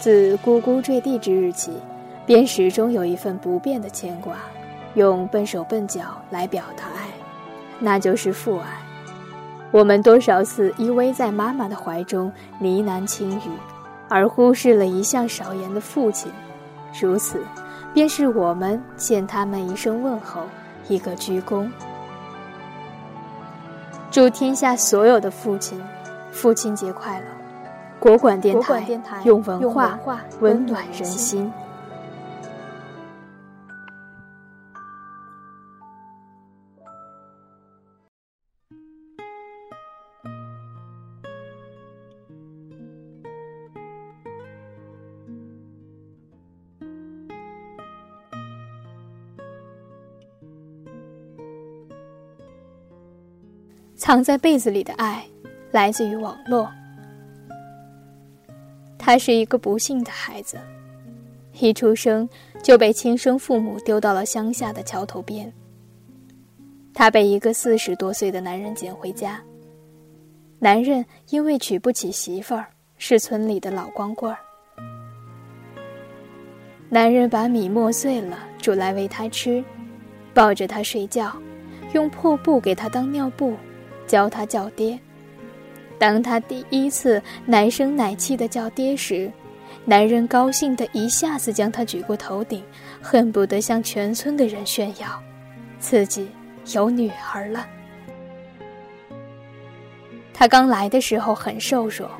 自姑姑坠地之日起，便始终有一份不变的牵挂，用笨手笨脚来表达爱，那就是父爱。我们多少次依偎在妈妈的怀中呢喃轻语，而忽视了一向少言的父亲，如此，便是我们欠他们一声问候，一个鞠躬。祝天下所有的父亲，父亲节快乐！国馆电台用文化温暖人心。藏在被子里的爱，来自于网络。他是一个不幸的孩子，一出生就被亲生父母丢到了乡下的桥头边。他被一个四十多岁的男人捡回家。男人因为娶不起媳妇儿，是村里的老光棍儿。男人把米磨碎了煮来喂他吃，抱着他睡觉，用破布给他当尿布。教他叫爹。当他第一次奶声奶气的叫爹时，男人高兴的一下子将他举过头顶，恨不得向全村的人炫耀，自己有女儿了。他刚来的时候很瘦弱，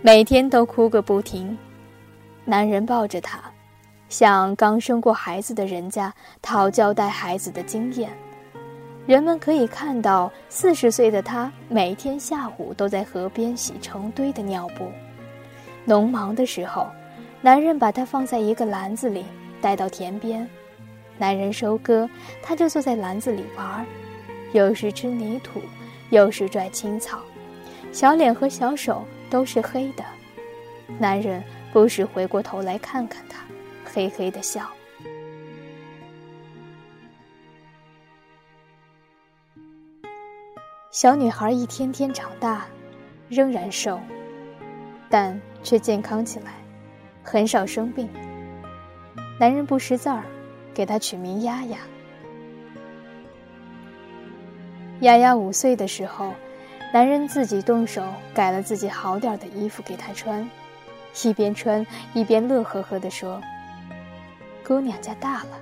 每天都哭个不停。男人抱着他，向刚生过孩子的人家讨教带孩子的经验。人们可以看到，四十岁的他每天下午都在河边洗成堆的尿布。农忙的时候，男人把他放在一个篮子里，带到田边。男人收割，他就坐在篮子里玩，有时吃泥土，有时拽青草，小脸和小手都是黑的。男人不时回过头来看看他，嘿嘿的笑。小女孩一天天长大，仍然瘦，但却健康起来，很少生病。男人不识字儿，给她取名丫丫。丫丫五岁的时候，男人自己动手改了自己好点的衣服给她穿，一边穿一边乐呵呵地说：“姑娘家大了，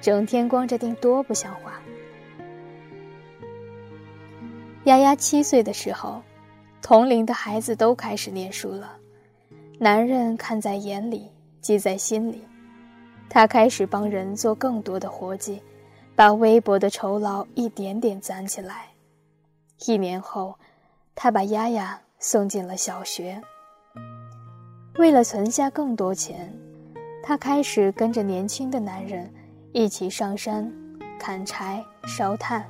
整天光着腚多不像话。”丫丫七岁的时候，同龄的孩子都开始念书了。男人看在眼里，记在心里。他开始帮人做更多的活计，把微薄的酬劳一点点攒起来。一年后，他把丫丫送进了小学。为了存下更多钱，他开始跟着年轻的男人一起上山砍柴、烧炭。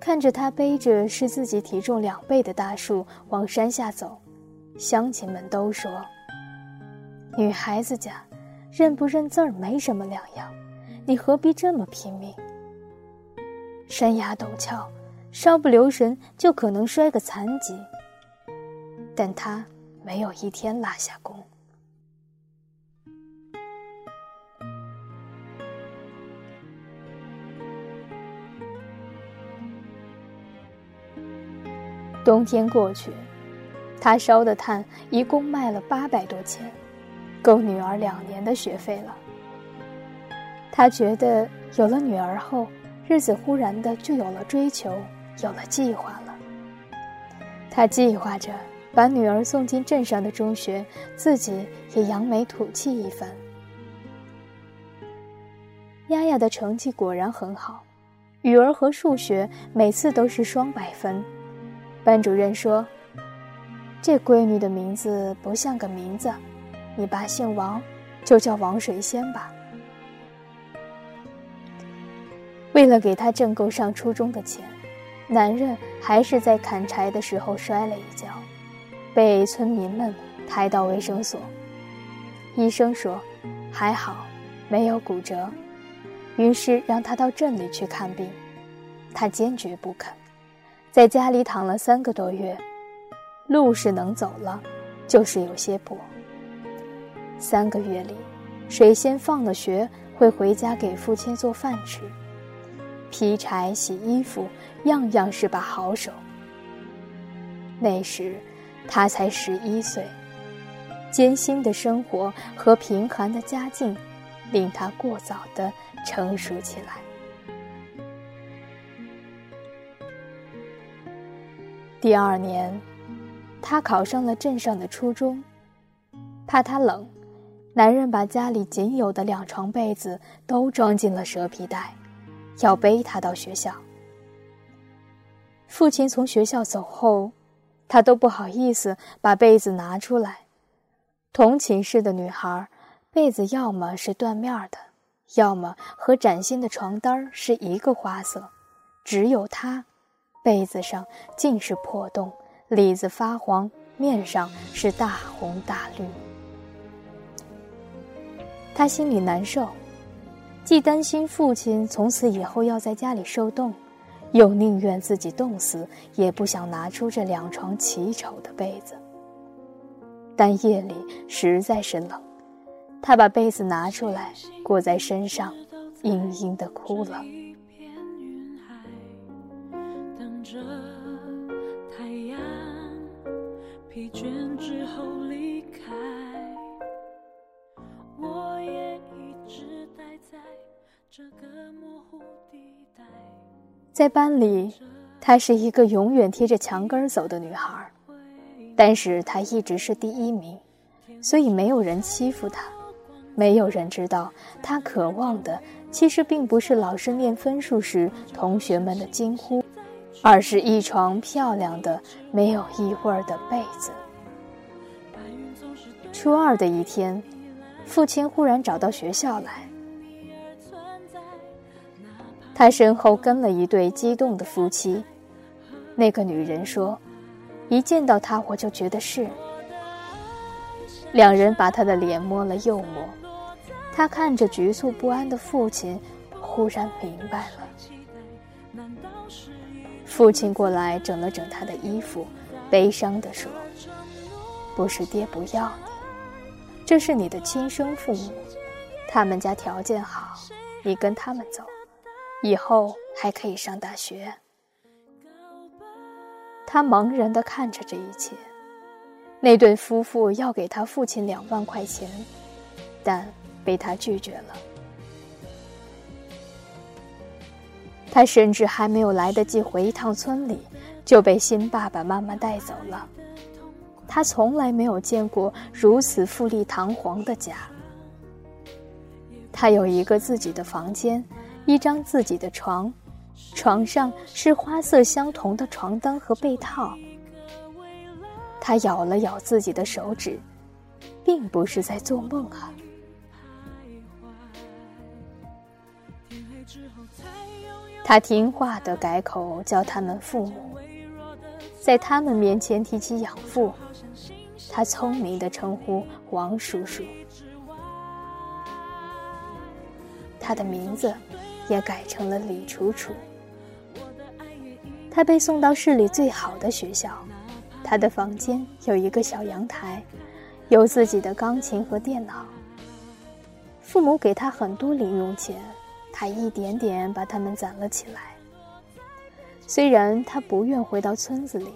看着他背着是自己体重两倍的大树往山下走，乡亲们都说：“女孩子家，认不认字儿没什么两样，你何必这么拼命？山崖陡峭，稍不留神就可能摔个残疾。”但他没有一天落下功。冬天过去，他烧的炭一共卖了八百多钱，够女儿两年的学费了。他觉得有了女儿后，日子忽然的就有了追求，有了计划了。他计划着把女儿送进镇上的中学，自己也扬眉吐气一番。丫丫的成绩果然很好，语文和数学每次都是双百分。班主任说：“这闺女的名字不像个名字，你爸姓王，就叫王水仙吧。”为了给她挣够上初中的钱，男人还是在砍柴的时候摔了一跤，被村民们抬到卫生所。医生说：“还好，没有骨折。”于是让他到镇里去看病，他坚决不肯。在家里躺了三个多月，路是能走了，就是有些跛。三个月里，水仙放了学，会回家给父亲做饭吃，劈柴、洗衣服，样样是把好手。那时，他才十一岁，艰辛的生活和贫寒的家境，令他过早的成熟起来。第二年，他考上了镇上的初中，怕他冷。男人把家里仅有的两床被子都装进了蛇皮袋，要背他到学校。父亲从学校走后，他都不好意思把被子拿出来。同寝室的女孩，被子要么是缎面的，要么和崭新的床单是一个花色，只有他，被子上尽是破洞，里子发黄，面上是大红大绿。他心里难受，既担心父亲从此以后要在家里受冻，又宁愿自己冻死，也不想拿出这两床奇丑的被子。但夜里实在是冷，他把被子拿出来裹在身上，嘤嘤的哭了。着太阳疲倦之后离开。我也一直待在班里，她是一个永远贴着墙根走的女孩，但是她一直是第一名，所以没有人欺负她。没有人知道，她渴望的其实并不是老师念分数时同学们的惊呼，而是一床漂亮的、没有异味的被子。初二的一天，父亲忽然找到学校来。他身后跟了一对激动的夫妻，那个女人说：“一见到他，我就觉得是。”两人把他的脸摸了又摸，他看着局促不安的父亲，忽然明白了。父亲过来整了整他的衣服，悲伤地说：“不是爹不要你，这是你的亲生父母，他们家条件好，你跟他们走。”以后还可以上大学。他茫然的看着这一切。那对夫妇要给他父亲两万块钱，但被他拒绝了。他甚至还没有来得及回一趟村里，就被新爸爸妈妈带走了。他从来没有见过如此富丽堂皇的家。他有一个自己的房间。一张自己的床，床上是花色相同的床单和被套。他咬了咬自己的手指，并不是在做梦啊。他听话的改口叫他们父母，在他们面前提起养父，他聪明的称呼王叔叔。他的名字。也改成了李楚楚。他被送到市里最好的学校，他的房间有一个小阳台，有自己的钢琴和电脑。父母给他很多零用钱，他一点点把它们攒了起来。虽然他不愿回到村子里，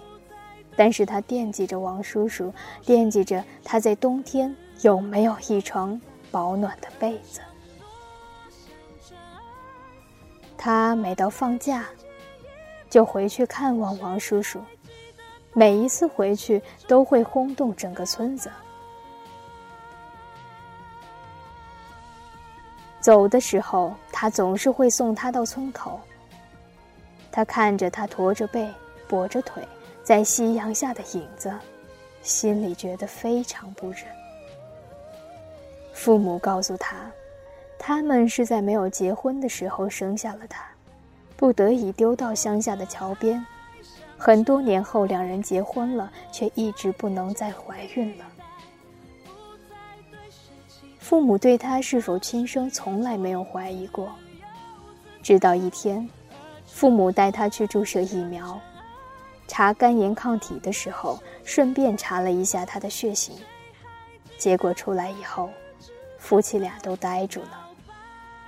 但是他惦记着王叔叔，惦记着他在冬天有没有一床保暖的被子。他每到放假，就回去看望王叔叔。每一次回去，都会轰动整个村子。走的时候，他总是会送他到村口。他看着他驼着背、跛着腿，在夕阳下的影子，心里觉得非常不忍。父母告诉他。他们是在没有结婚的时候生下了他，不得已丢到乡下的桥边。很多年后，两人结婚了，却一直不能再怀孕了。父母对他是否亲生从来没有怀疑过。直到一天，父母带他去注射疫苗，查肝炎抗体的时候，顺便查了一下他的血型，结果出来以后。夫妻俩都呆住了。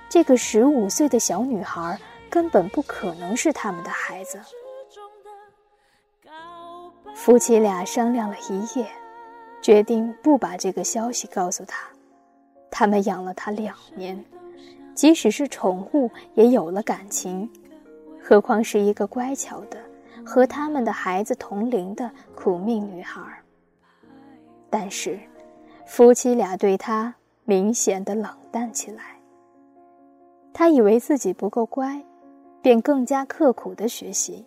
这个十五岁的小女孩根本不可能是他们的孩子。夫妻俩商量了一夜，决定不把这个消息告诉他。他们养了他两年，即使是宠物也有了感情，何况是一个乖巧的、和他们的孩子同龄的苦命女孩。但是，夫妻俩对他明显的冷淡起来。他以为自己不够乖，便更加刻苦的学习。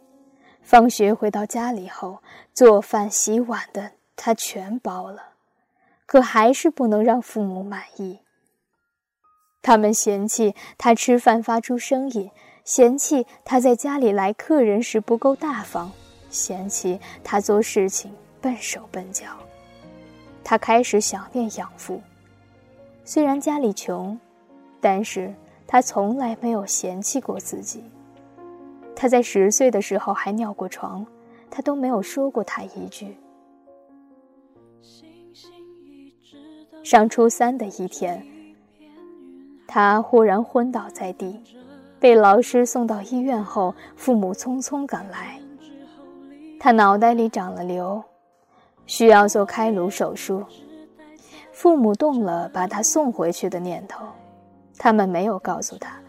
放学回到家里后，做饭洗碗的他全包了，可还是不能让父母满意。他们嫌弃他吃饭发出声音，嫌弃他在家里来客人时不够大方，嫌弃他做事情笨手笨脚。他开始想念养父，虽然家里穷，但是他从来没有嫌弃过自己。他在十岁的时候还尿过床，他都没有说过他一句。上初三的一天，他忽然昏倒在地，被老师送到医院后，父母匆匆赶来。他脑袋里长了瘤，需要做开颅手术。父母动了把他送回去的念头，他们没有告诉他，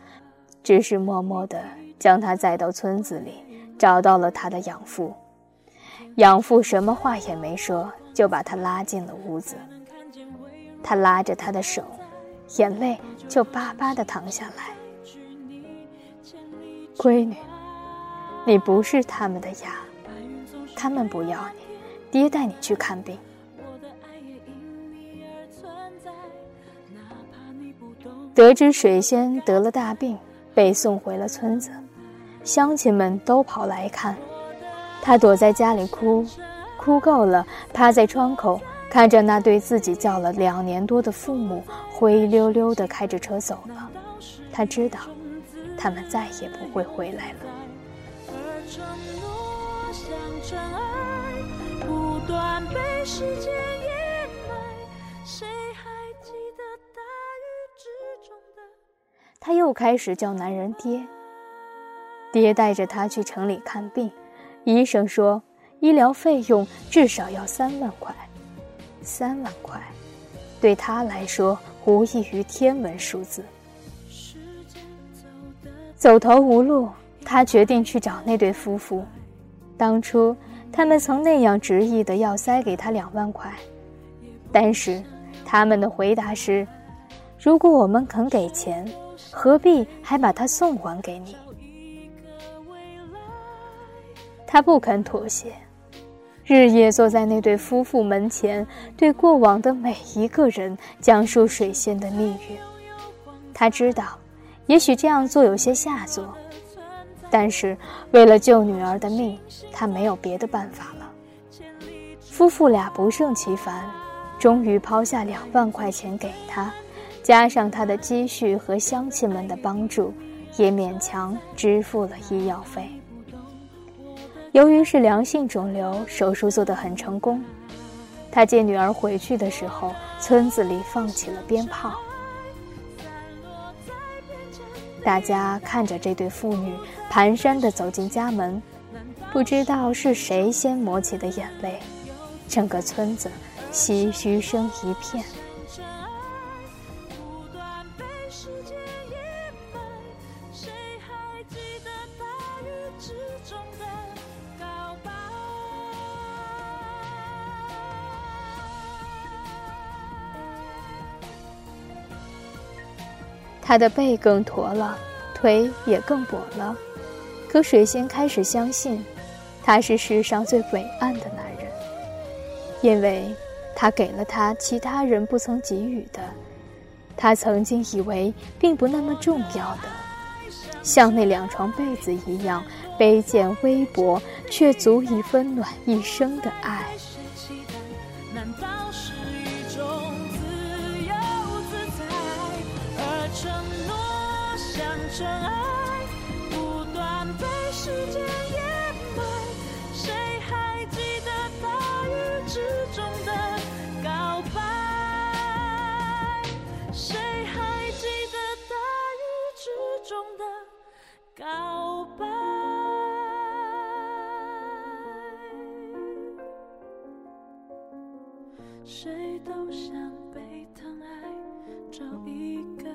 只是默默的。将他载到村子里，找到了他的养父。养父什么话也没说，就把他拉进了屋子。他拉着他的手，眼泪就巴巴的淌下来。闺女，你不是他们的牙，他们不要你，爹带你去看病。得知水仙得了大病，被送回了村子。乡亲们都跑来看，他躲在家里哭，哭够了，趴在窗口看着那对自己叫了两年多的父母灰溜溜地开着车走了。他知道，他们再也不会回来了。他又开始叫男人爹。爹带着他去城里看病，医生说医疗费用至少要三万块。三万块，对他来说无异于天文数字。走投无路，他决定去找那对夫妇。当初他们曾那样执意的要塞给他两万块，但是他们的回答是：如果我们肯给钱，何必还把他送还给你？他不肯妥协，日夜坐在那对夫妇门前，对过往的每一个人讲述水仙的命运。他知道，也许这样做有些下作，但是为了救女儿的命，他没有别的办法了。夫妇俩不胜其烦，终于抛下两万块钱给他，加上他的积蓄和乡亲们的帮助，也勉强支付了医药费。由于是良性肿瘤，手术做得很成功。他接女儿回去的时候，村子里放起了鞭炮。大家看着这对父女蹒跚地走进家门，不知道是谁先抹起的眼泪，整个村子唏嘘声一片。他的背更驼了，腿也更跛了，可水仙开始相信，他是世上最伟岸的男人，因为他给了他其他人不曾给予的，他曾经以为并不那么重要的，像那两床被子一样卑贱微薄，却足以温暖一生的爱。真爱不断被时间掩埋。谁还记得大雨之中的告白？谁还记得大雨之中的告白？谁都想被疼爱找一个